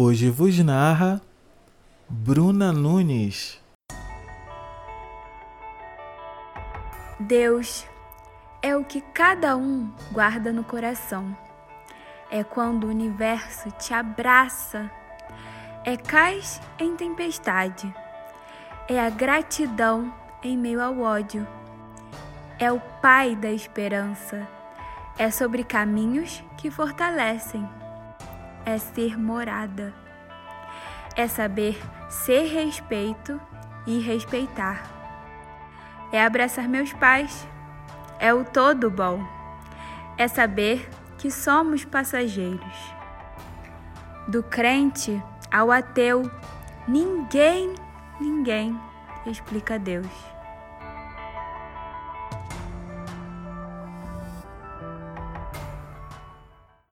Hoje vos narra Bruna Nunes. Deus é o que cada um guarda no coração. É quando o universo te abraça. É cais em tempestade. É a gratidão em meio ao ódio. É o Pai da esperança. É sobre caminhos que fortalecem. É ser morada. É saber ser respeito e respeitar. É abraçar meus pais. É o todo bom. É saber que somos passageiros. Do crente ao ateu, ninguém, ninguém explica Deus.